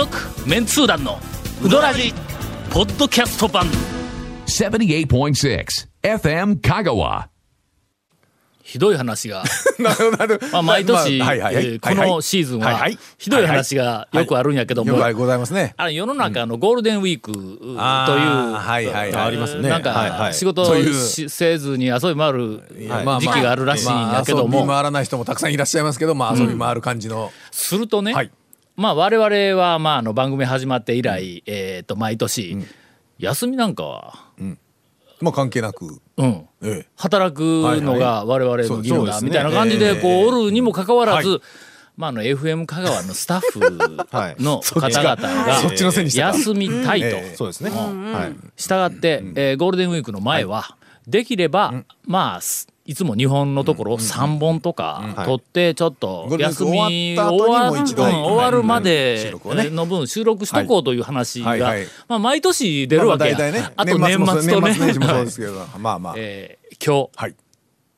続メンツー団のウドラジポッドキャスト版。78.6 FM Kagawa. ひどい話が、なるほどまあ、毎年、まあはいはいはい。えーこのシーズンははいはい。ひどい話がよくあるんやけども、よくございますね。あれ世の中のゴールデンウィークという、ありますねなんはいはい。か仕事せずに遊び回るまあ時期があるらしいんやけども、まあ遊び回らない人もたくさんいらっしゃいますけど、まあ遊び回る感じの、するとね、はいまあ我々はまああの番組始まって以来、えー、と毎年、休みなんかは、まあ関係なく、うん、ええ。働くのが我々の義務だみたいな感じでこうええ。おるにもかかわらず、はまあ、あの FM 香川のスタッフ はい。の方々が休みたいと。ええそうですね。はい。したがって、えーゴールデンウィークの前は、できれば、まあすいつも日本のところ3本とか取ってちょっと休み終わるまはい。での分収録しとこうという話がまあ毎年出るわけや。まあと年末とね。年末年始もそうですけど、まあまあ。えー今はい。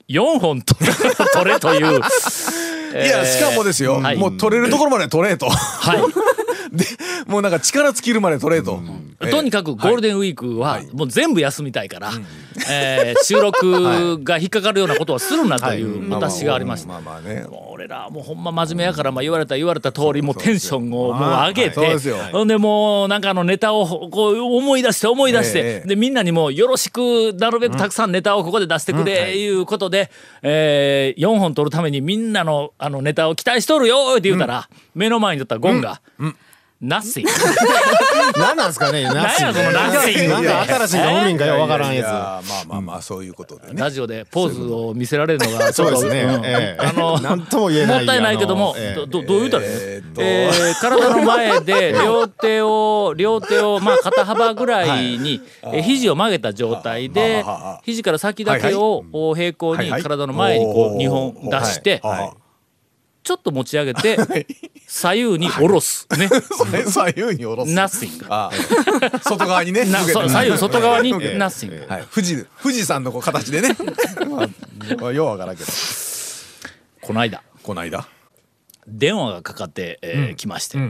日4本と取れという。いや、しかもですよ、はい。もう取れるところまで取れと。はい。で、もうなんか力尽きるまで取れと。ええとにかくゴールデンウィークはもう全部休みたいから、えー収録が引っかかるようなことはするなという私がありました。俺らもうほんま真面目やからまあ言われた言われた通りもうテンションをもう上げて。そうですよ。ほんでもうなんかあのネタをこう思い出して思い出しええてでみんなにもよろしくなるべくたくさんネタをここで出してくれい。うことでえ4本取るためにみんなのあのネタを期待しとるよって言うたら目の前に立ったゴンが「Nothing 」何なんですかね。何やその nothing なんか新しいの海んかよわからんいややまあまあまあ、そういうことでね。ラジオでポーズを見せられるのがつ。そうですね。あのなんとも言えない。もったいないけどもどどどう言うたらいいのええー体の前で両手を両手をまあ肩幅ぐらいにえー肘を曲げた状態で肘から先だけをお平行に体の前にこう2本出してはいちょっと持ち上げて 左右に下ろす。ね。左右に下ろす。Nothing ああ。外側にね。左右外側に向けて Nothing はい。富士、富士山のこう形でね。まあ、ようわからんけど。この間。こないだ。電話がかかってえー来まして。あ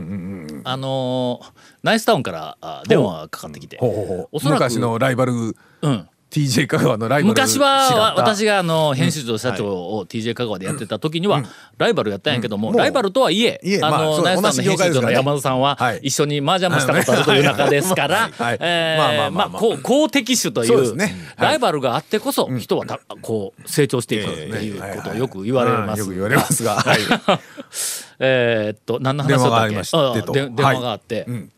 のーナイスタウンからあ電話がかかってきて。おそらく昔のライバル、うん、TJ 香川のライバル。昔は私が。があの編集長社長を TJ 香川でやってた時にはライバルやったんやけどもライバルとはいえあのナイスタウンの編集長の山田さんははい。一緒に麻雀もしたことあるという中ですからまあまーあまあまあ。まあこう好敵手というライバルがあってこそ人はたこう成長していくっていうことをよく言われます。うんよく言われますが。はい。えーっと何の話だったっけ？電話があって。ん。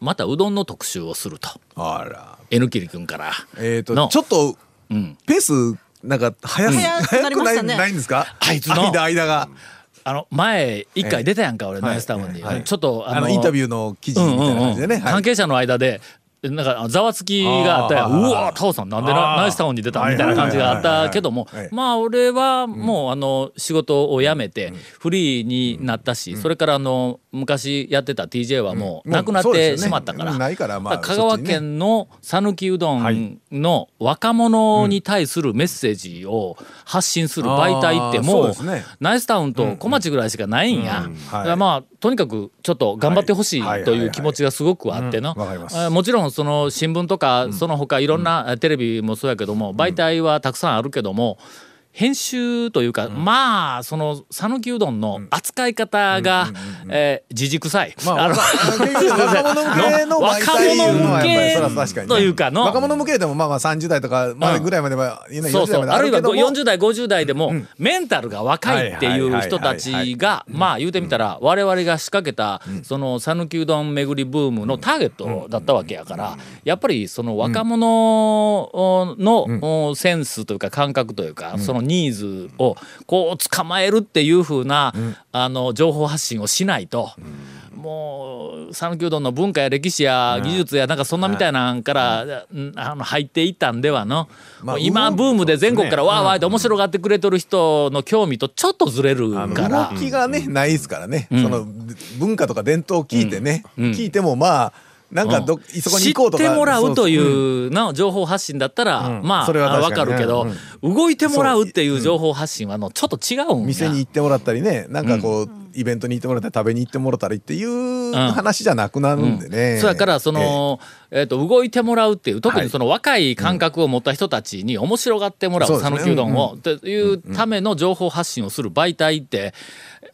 またうどんの特集をすると。あら。N キリ君から。えっと、の。ちょっと、うん。ペース、なんか、早す、早くな早くない、ないんですか？あいつの？間、間が。あの前一回出たやんか俺ナイスタウンに。はいちょっとあの、インタビューの記事みたいな感じでね。はい。関係者の間でなんかざわつきがあったやうわタオさんなんでナイスタウンに出たみたいな感じがあったけどもまあ俺はもうあの仕事を辞めてフリーになったしそれからあの昔やってた TJ はもうなくなってしまったから香川県の讃岐うどんの若者に対するメッセージを発信する媒体ってもうナイスタウンと小町ぐらいしかないんや。まあとにかくちょっと頑張ってほしいはい。という気持ちがすごくあってな。もちろんその新聞とかその他いろんなえーテレビもそうやけども媒体はたくさんあるけども編集というかまあその讃岐うどんの扱い方がえーじじくさい。まあ、あの 若者向けというかの。若者向けでもまあまあ30代とかまでぐらいまでは、いいねそうそう。40代まであるいはけども。40代50代でもメンタルが若いっていう人たちがまあ言うてみたら我々が仕掛けたその讃岐うどん巡りブームのターゲットだったわけやからやっぱりその若者のセンスというか感覚というかそのニーズをこう捕まえるっていう風なあの情報発信をしないと。もう讃岐うどんの文化や歴史や技術やなんかそんなみたいなんから、うんあの入っていったんではの、まあ今ブームで全国からわーわーって面白がってくれとる人の興味とちょっとずれるから。動きがね、ないですからね、その文化とか伝統を聞いてね、聞いてもまあなんかど、そこに知行こうとか。ってもらうといそうう。の情報発信だったら、ん。まあそれはわ確かるけど、動いてもらうっていう情報発信はのちょっと違うんや。店に行ってもらったりねなんかこう、イベントに行ってもらったら食べに行ってもらったらいいっていう話じゃなくなるんでね。そやからその、えー、と動いてもらうっていう特はい。にその若い感覚を持った人たちに面白がってもらう讃岐うどん。をっていうための情報発信をする媒体って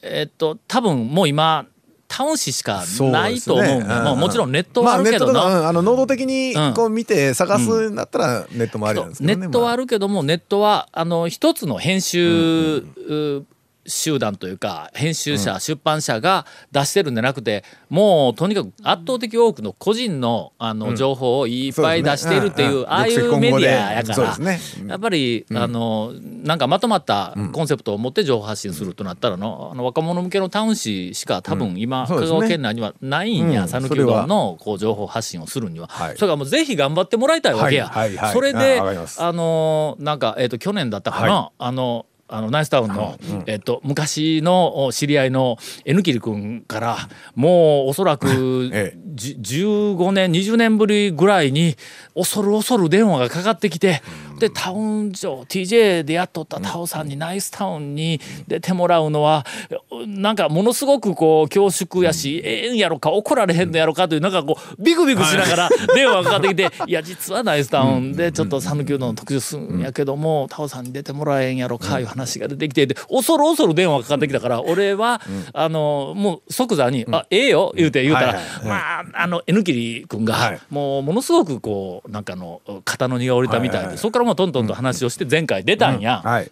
えっと多分もう今タウン市しかないと思うんだよ、もうもちろんネットはあるけどまあ、あの能動的にこう見て探すんだったらネットもあるんですけどね。ネットはあるけどもネットはあの一つの編集、う集団というか編集者、出版社が出してるんじゃなくてもうとにかく圧倒的多くの個人のあの情報をいっぱい出しているっていう、そうんうん。ああいうメディアやから、ね。やっぱり、あのなんかまとまったコンセプトを持って情報発信するとなったらのあの若者向けのタウン誌しか多分今、香川県内にはないんやうん。讃岐、うどんのこう情報発信をするには、はい。それからもうぜひ頑張ってもらいたいわけや。はい。はい。はい。それであのーなんか、えー、と去年だったかな、はあのあのナイスタウンの、えっと昔のお知り合いの N キリ君からもうおそらく、ええ。じ15年20年ぶりぐらいに恐る恐る電話がかかってきて、でタウン上 TJ でやっとったタオさんにナイスタウンに出てもらうのはなんかものすごくこう恐縮やし、ええんやろか怒られへんのやろかというなんかこうビクビクしながら電話がかかってきて「いや実はナイスタウンでちょっと讃岐うどんの特集するんやけどもタオさんに出てもらえんやろか」いう話が出てきてで恐る恐る電話がかかってきたから俺はあのもう即座に「あええよ」言うて言うたらまああの N キリ君がはい。もうものすごくこうなんかあの肩の荷が下りたみたいでそこからもうトントンと話をして前回出たんや。はい。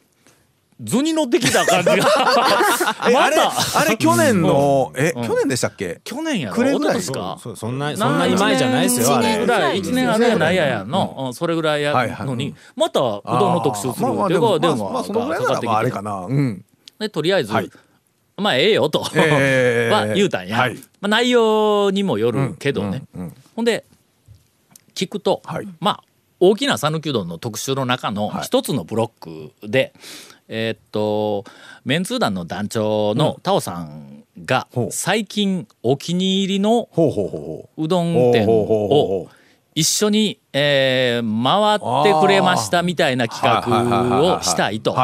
図に乗ってきた感じが。えあれまた。あれ去年のえうん。去年でしたっけ？去年やろ？一昨年か。そんなそんなに前じゃないですよ年ぐらい一年あれやないややの、うん。それぐらいやはいはい。のに。またうどんの特集するってでも電話がかからってきてまああれかな。うん。でとりあえず、はい。まあええよと、ええ は言うたんや、はい。まあ、内容にもよるけどね、うんうん。ほんで聞くと、はい。まあ大きな讃岐うどんの特集の中のはい。一つのブロックで、えーっとメンツー団の団長のタオさんが最近お気に入りのほうどん。店を一緒に、えー回ってくれましたみたいな企画をしたいと。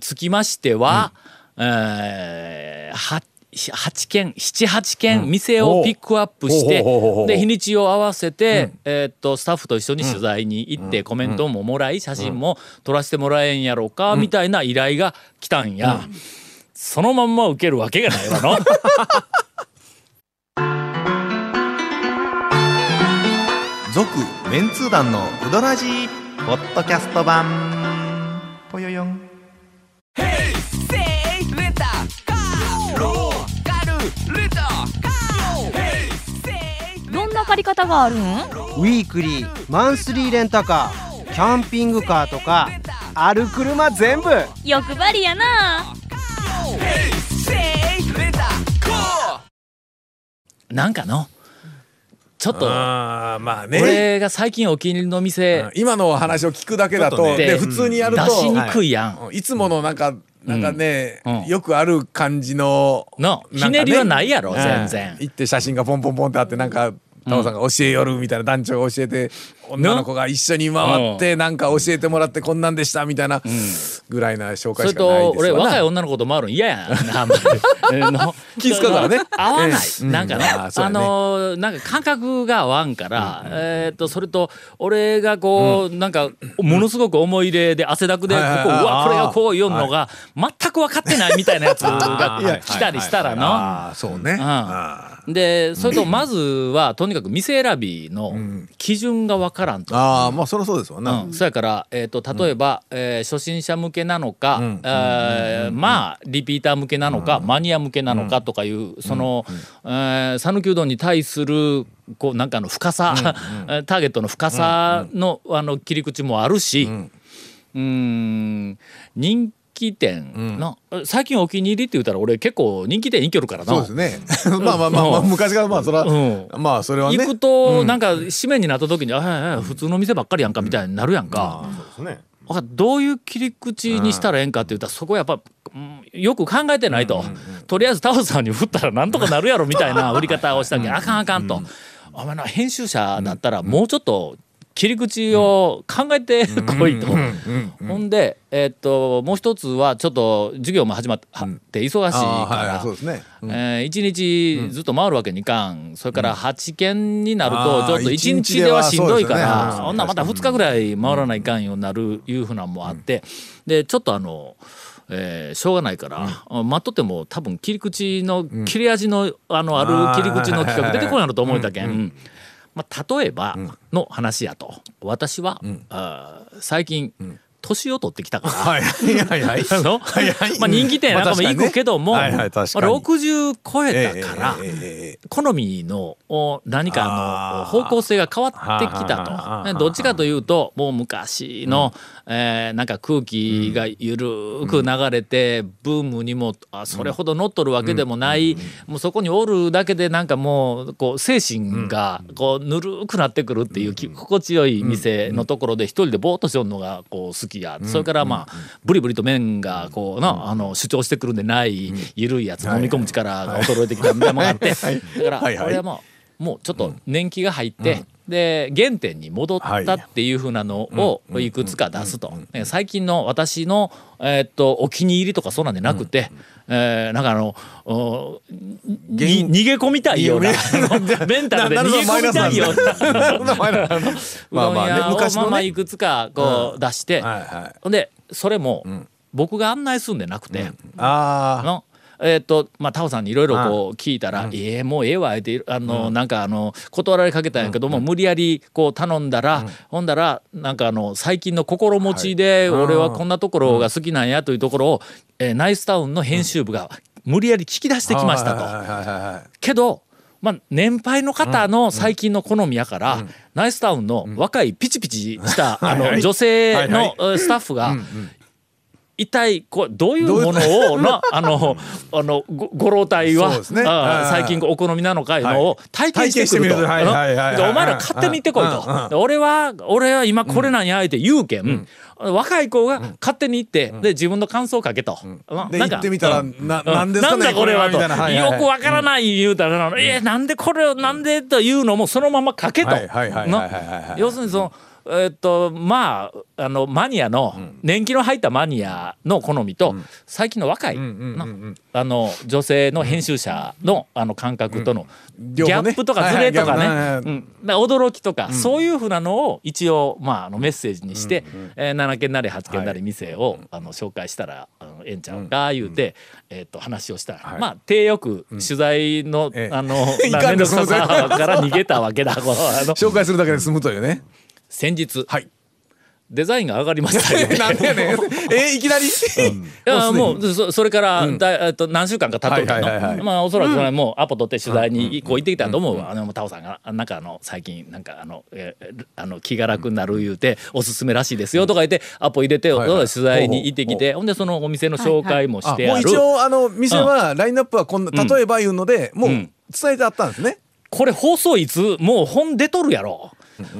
つきましては、えーは8件78件店をピックアップして、で日にちを合わせて、えーっとスタッフと一緒に取材に行って、コメントももらい写真も撮らせてもらえんやろうか、みたいな依頼が来たんや、そのまんま受けるわけがないわの。続メンツー団のウドラジーポッドキャスト版。ぽよよんり方があるん？ウィークリーマンスリーレンタカーキャンピングカーとかある車全部欲張りやななんかの？ちょっとああまあね。俺が最近お気に入りの店うん今のお話を聞くだけだとちょっとねで普通にやると出しにくいやん。うんいつものなんかなんかねうんよくある感じののなんかねひねりはないやろ、うん全然。行って写真がポンポンポンってあってなんかタオさんが教えよるみたいな団長が教えて女の子が一緒に回ってなんか教えてもらってこんなんでしたみたいなぐらいな紹それ介しかないと俺ですわな若い女の子と回るん嫌やなあんまり。気遣うからね。合わない、ええ。なんかね、うんあのーなんか感覚が合わんから、えーっとそれと俺がこう、なんかものすごく思い入れで汗だくでここ、うわこれがこう読むのが全く分かってないみたいなやつが来たりしたらの。ああそうねでそれとまずはとにかく店選びの基準が分からんと。あーまあそりゃそうですわう、なん。そやから、えー、と例えば、えー初心者向けなのか、ん。えーまあリピーター向けなのか、マニア向けなのかとかいうその讃岐、うどんに対するこうなんかの深さ、ターゲットの深さの,、あの切り口もあるし、うーん。人気店の、最近お気に入りって言ったら俺結構人気店行けるからな。そうですね。まあまあまあまあうん。昔からまあそれはうまあそれはね。行くとなんか締めになった時に「あはいはい普通の店ばっかりやんか」みたいになるやんか。そうですね。どういう切り口にしたらええんかって言ったらそこやっぱ、うんよく考えてないと、とりあえずタオさんに振ったらなんとかなるやろみたいな売り方をしたけどあかんあかんと、お前な編集者だったらもうちょっと切り口を考えてこいと。ほんで、えーっともう一つはちょっと授業も始まって忙しいからはい。そうですね。うん。えー一日ずっと回るわけにいかん、それから8件になるとちょっと一一日日ではしんどいから、そん。ならまた2日ぐらい回らないかんようになるいうふうなんもあって、でちょっとあの。えーしょうがないから、待っとっても多分切り口の切れ味のあのある切り口の企画出てこんやろと思うん。だけん、まあ、例えばの話やと。私は、あー最近、年を取ってきたから、まあ、人気店なんかも行くけども、まあ確かにね。はいはい確かに。まあ60超えたから、好みのお何かの方向性が変わってきたはあと。ねどっちかというともう昔の、えーなんか空気がゆるく流れて、ブームにもあそれほど乗っとるわけでもない、もうそこにおるだけでなんかもうこう精神がこうぬるくなってくるっていうき心地よい店のところで一人でぼーっとしよるのがこう好きや、それからまあブリブリと麺がこうなあの主張してくるんでない緩いやつ飲み込む力が衰えてきたみたいなものがあってだからはいはもうもうちょっと年季が入って、で原点に戻ったっていうふうなのをい。くつか出すと、ね最近の私の、えーっとお気に入りとかそうなんでなくて、えーなんかあの逃げ込みたいような。メンタルで逃げ込みたいような。まあまあね昔の。ねまあまあいくつかこう出して、はいはい。ほんでそれも僕が案内するんでなくて、あのえっ、とまあタオさんにいろいろこう聞いたら「ええもうええわ」ってあの、なんかあの断られかけたんやけども、無理やりこう頼んだら、ほんだらなんかあの最近の心持ちで俺はこんなところが好きなんやというところを、えーナイスタウンの編集部が無理やり聞き出してきましたと。けどまあ、年配の方の最近の好みやから、ナイスタウンの若いピチピチした、あの女性のえースタッフが、一体こうどういうものをな あのあのごご老体は、ね。最近お好みなのかいうのを体験してみるとはいお前ら勝手に行ってこいと。で俺は俺は今これなんやって言うけん、若い子が勝手に行って、で自分の感想をかけと。なでなんか行ってみたらうん。ななんですかねなんだこれはと。ははよくわからない言うたら、えなんでこれをなんでというのもそのまま書けと。要するにそのえっとまああのマニアの、年季の入ったマニアの好みと、最近の若い、なあの女性の編集者のあの感覚とのギャップとかズレとかね、驚きとか、そういうふうなのを一応、まあ、あのメッセージにして、えー7件なり8件なり店を、あの紹介したらあのええんちゃうか言うて、えー、と話をしたら、まあ手よく取材の、ええ。あの 面倒くささから逃げたわけだ 紹介するだけで済むというね先日、はい。デザインが上がりましたよね。なんでやねん。えいきなり？いやもうそそれから、だえっと何週間か経っとるけど、はいはいはいはい。まあおそらくそれもうアポ取って取材にこう行ってきたと思うわ、あのタオさんがなんかあの最近なんかあの,、えーあの気が楽になる言うておすすめらしいですよとか言ってアポ入れて、はいはい。取材に行ってきてほんでそのお店の紹介もしあもうてある、一応あの店はラインナップはこんな例えばいうのでもううん。伝えてあったんですね。これ放送いつもう本出とるやろ。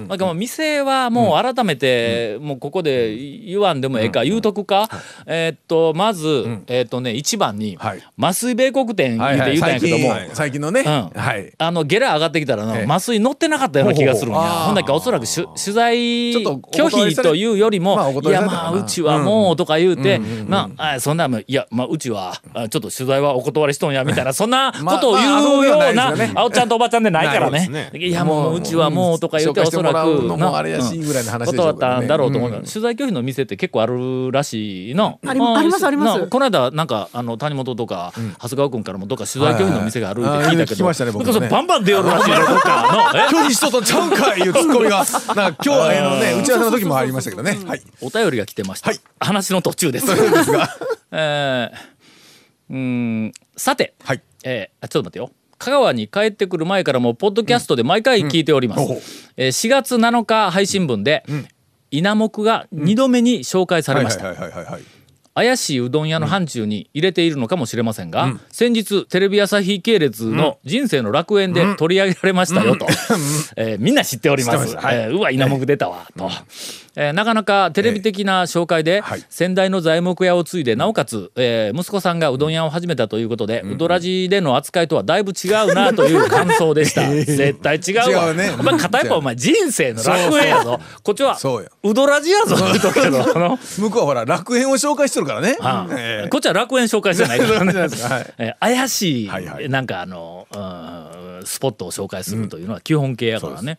なんか店はもう改めてもうここで言わんでもええか言うとくか。えーっとまずえーっとね一番にはい。麻酔米国店言うて言うたんやけども。最近最近のね。うん。はい。あのゲラ上がってきたら麻酔乗ってなかったような気がするんや。ほんだけおそらく取材拒否というよりも、まあおいやまあうちはもうとか言うて、なあそんなもんいやまあうちはあちょっと取材はお断りしとんやみたいなそんなことを言うようなあおっちゃんとおばちゃんでないからね。いやもううちはもうとか言うておそらしてもらうくのもあれやしうんぐらいの話でしょ断うけどねったんだろうと思う、うん。取材拒否の店って結構あるらしいのありありますあります。なこの間なんかあの谷本とか、長谷川君からもどっか取材拒否の店があるって聞いたけど、はいはいあー聞きましたねね。バンバン出よるらしいよどっかの。え 拒否しととちゃうんかいいうツッコミが。なんか今日はあのね打ち合わせの時もありましたけどね。はい。お便りが来てました、はい。話の途中です。ですが。えーうーん。さて、はい。えーあちょっと待ってよ香川に帰ってくる前からもポッドキャストで毎回聞いております、うん。う。んえー4月7日配信分で、稲目が2度目に紹介されました、怪しいうどん屋の範疇に入れているのかもしれませんが、先日テレビ朝日系列の「人生の楽園」で取り上げられましたよと、えーみんな知っております。はい。えーうわ稲目出たわ。と、えーなかなかテレビ的な紹介で、はい。先代の材木屋を継いでなおかつ、えー息子さんがうどん屋を始めたということで、うどらじでの扱いとはだいぶ違うなという感想でした。絶対違うわ。ね。お前片一方お前人生の楽園やぞ。こっちはそうどらじやぞ。向こうはほら楽園を紹介してるからねああええ。こっちは楽園紹介じゃないからね。はい。えー怪しい、はいはい。なんかあの、うんスポットを紹介するというのは基本形やからね。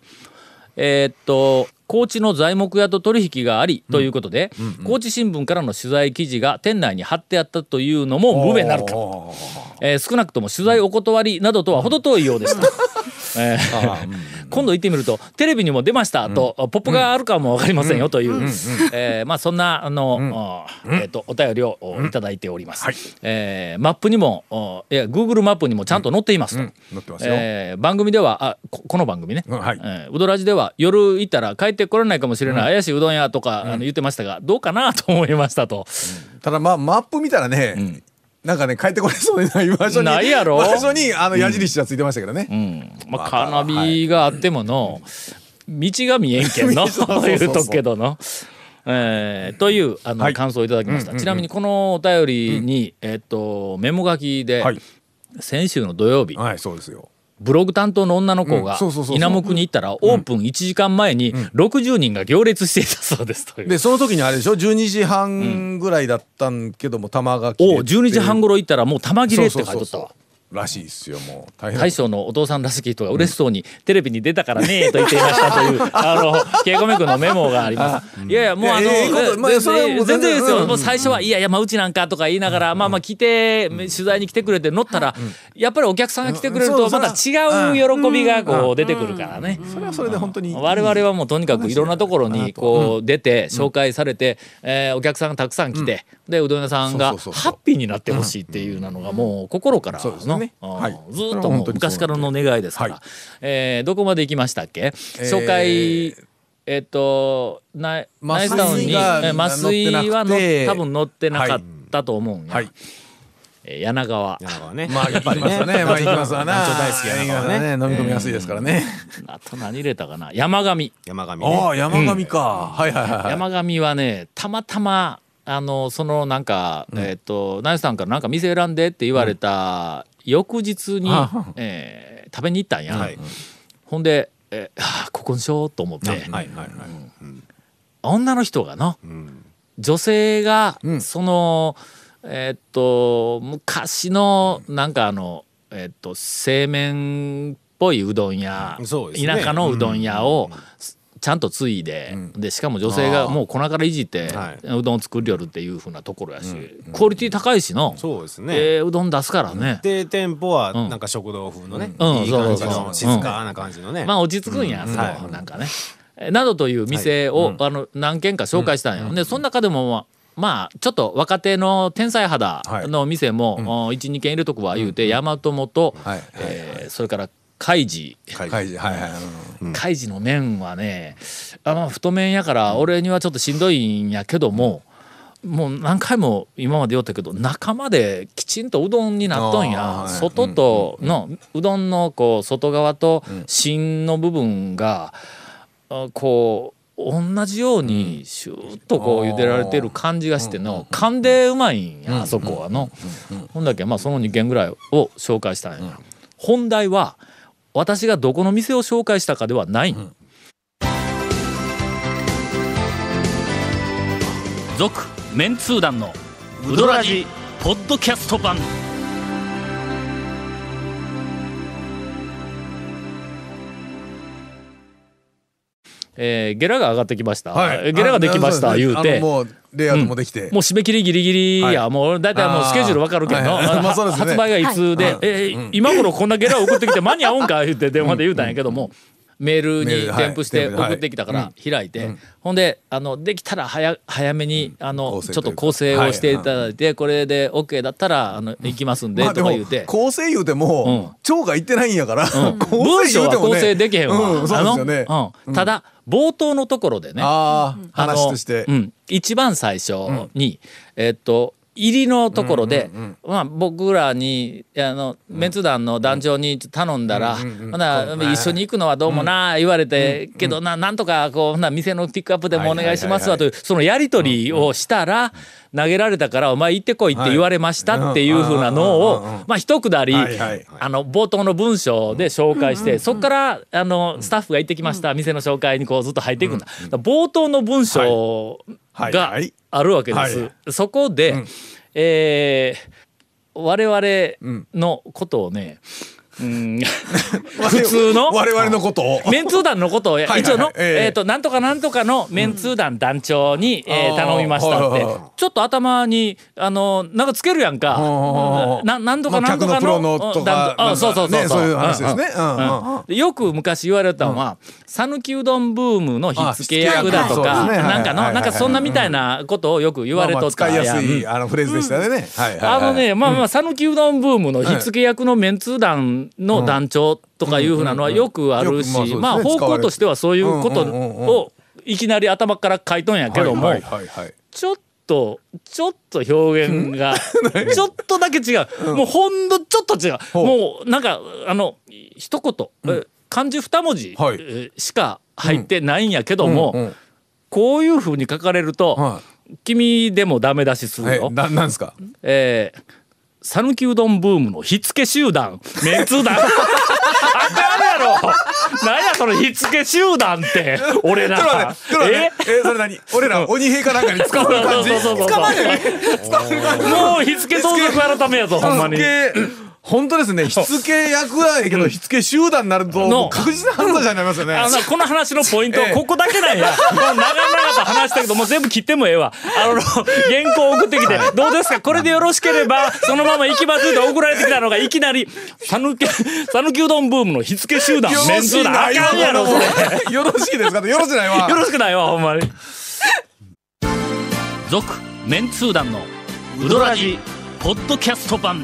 えーっと高知の材木屋と取引がありということで、高知新聞からの取材記事が店内に貼ってあったというのも無べなるか、えー少なくとも取材お断りなどとは程遠いようですと。えー。今度行ってみるとテレビにも出ましたと、ポップがあるかも分かりませんよという、えーまあそんなあの、えーとお便りをおいただいております。はい。えーマップにもおいや Google マップにもちゃんと載っていますと。えー番組ではあここの番組ね、うんはい。えーうどらじでは夜行ったら帰ってこれないかもしれない怪しいうどん屋とか、あの言ってましたがどうかなと思いましたと。ただまあマップ見たらね、なんかね帰ってこれそうでない場所にないやろ。場所にあの矢印がついてましたけどね、うん、まあカーナビがあってもの、道が見えんけんの 言うとくけどの。えーというあの、はい。感想をいただきました、ちなみにこのお便りに、えっとメモ書きで、はい。先週の土曜日。はいそうですよブログ担当の女の子うん。がそうそうそうそう。稲目に行ったらオープン1時間前に60人が行列していたそうですという。でその時にあれでしょ？12時半ぐらいだったんけども玉が切れて。お12時半頃行ったらもう玉切れって書いてそうそうそうおったわ。らしいっすよもう大変大将のお父さんらしき人が嬉しそうにテレビに出たからねと言っていましたというあのケイコメ君のメモがあります。いやいやもうあのいやいいことまあ全それはもう全然然全然ですよ。うんもう最初はいや山内なんかとか言いながらまあまあ来て取材に来てくれて乗ったらやっぱりお客さんが来てくれるとまた違う喜びがこう出てくるからね。それはそれで本当に我々はもうとにかくいろんなところにこう出て紹介されて、えーお客さんがたくさん来て、でうどん屋さんがハッピーになってほしいっていうのがもう心からそうですの、ね。うんはい。ずっと昔からの願いですから、はいえーどこまで行きましたっけ？紹介えっとナイナイスタウンに麻酔がえ麻酔はの多分乗ってなかったと思うんや、はい。えー柳川。柳川ね。まあ行きますわね。まあ行きますわな大好き柳川ね。ね。飲み込みやすいですからね。あと何入れたかな？山上。山上ね。ああ山上か。はいはいはいはい。山上はねたまたまあのそのなんか、えっ、とナイスさんからなんか店選んでって言われた翌日に、あえー食べに行ったんや、はい。ほんで、えーはあここにしようと思って、はいはいはい。女の人がなうん。女性が、うん。そのえっと昔のなんかあのえっと製麺っぽいうどん屋、ね。田舎のうどん屋を、ちゃんと継いで、でしかも女性がもう粉からいじって、はい。うどんを作りよるっていうふうなところやし、クオリティ高いしの、そうですね。ええうどん出すからね、で店舗はうん。なんか食堂風のね、うん。いい感じそうそうそう。の静かな感じのね。まあ落ち着くんや、そこはい。なんかね。えなどという店を、あの何軒か紹介したんや、でその中でもまあちょっと若手の天才肌の店も、12軒入れとくわ言うて、大和元、はい。えーそれから海事はいはい。はい海事の麺はねあまあ太麺やから俺にはちょっとしんどいんやけども、もう何回も今まで言ったけど中まできちんとうどんになっとんや、はい。外との、うどんのこう外側と芯の部分が、あこう同じようにシューッとこう茹でられてる感じがしての。噛んでうまいんやあそこはの。ほんだけまあその2軒ぐらいを紹介したんや。本題は私がどこの店を紹介したかではない。続、メンツー団のウドラジポッドキャスト版。えーゲラが上がってきました。はい。ゲラができましたあ言うて。もうレイアウトもできて。もう締め切りギリギリや、はい。もう大体もうスケジュールわかるけど、はいはい。ね。発売がいつで、はい。えー今頃こんなゲラ送ってきて間に合うんか言って電話で言うたんやけども、メールに添付して送ってきたから開いて、ほんであのできたら早早めにあのちょっと構成をしていただいて、これで OK だったらあの行きますんでとか言うて。構成言うても腸が言ってないんやから 構文章は構成できへんわ。あのうん。ただ、冒頭のところでね、話として。うん、一番最初に、えっと入りのところで、まあ、僕らにあのメンツ団の団長に頼んだら、ほな一緒に行くのはどうもな言われて、けどななんとかこうほな店のピックアップでもお願いしますわというそのやり取りをしたら、投げられたからお前行ってこいって言われましたっていうふうなのを、まあ一くだり、あの冒頭の文章で紹介して、そこからあのスタッフが行ってきました、店の紹介にこうずっと入っていくんだ。冒頭の文章がはいはい。あるわけです。はい。そこで、えー我々のことをね、うん、普通の我々のことを。メンツー団のことを いはい一応の、ええ。えっとなんとかなんとかのメンツー団団長に、えーあー頼みましたって。はいはい。はいちょっと頭にあのなんかつけるやんか。あななんとかまあなんとか客のプロののとか団長。あそうそうそうねそういう話ですね。うんうんうん。よく昔言われたのは讃岐うどんブームの火付け役だとかなんかのなんかそんなみたいなことをよく言われとったやすいやんあのフレーズでしたよねあのね、まあまあ、讃岐うどんブームの火付け役のメンツー団の団長とかいうふうなのはよくあるしまあ方向としてはそういうことをいきなり頭から書いとん。やけどもちょっと、ちょっと表現が、ちょっとだけ違う。もうほん。のちょっと違う。もうなん。か、あの、一言、え漢字二文字しか入ってないんやけども、うんうんこういうふうに書かれると、は君でもダメ出しするよ。えななんですか？えー讃岐うどんブームの火付け集団。メンツー団。あかんやろ。何やその火付け集団って俺らちょっと待ってちょっと待って。え？それ何？俺ら鬼兵かなんかに使う感じ？そうそうそうそう使わない使わない感じ？もう火付け相続改めやぞほんまに本当ですね。火付け役はええけど火付け集団になるとの。もう確実な犯罪者になりますよね。あのなこの話のポイントはええ。ここだけなんや。長々と話したけど、もう全部切ってもええわ。あの、原稿送ってきて、どうですか？これでよろしければ、そのまま行きますって送られてきたのが、いきなり、さぬき、さぬきうどんブームの火付け集団、メンツー団、あかんやろ、それ。よろしいですか？よろしないわ。よろしくないわ、ほんまに。続、メンツー団のウドラジ、ポッドキャスト版。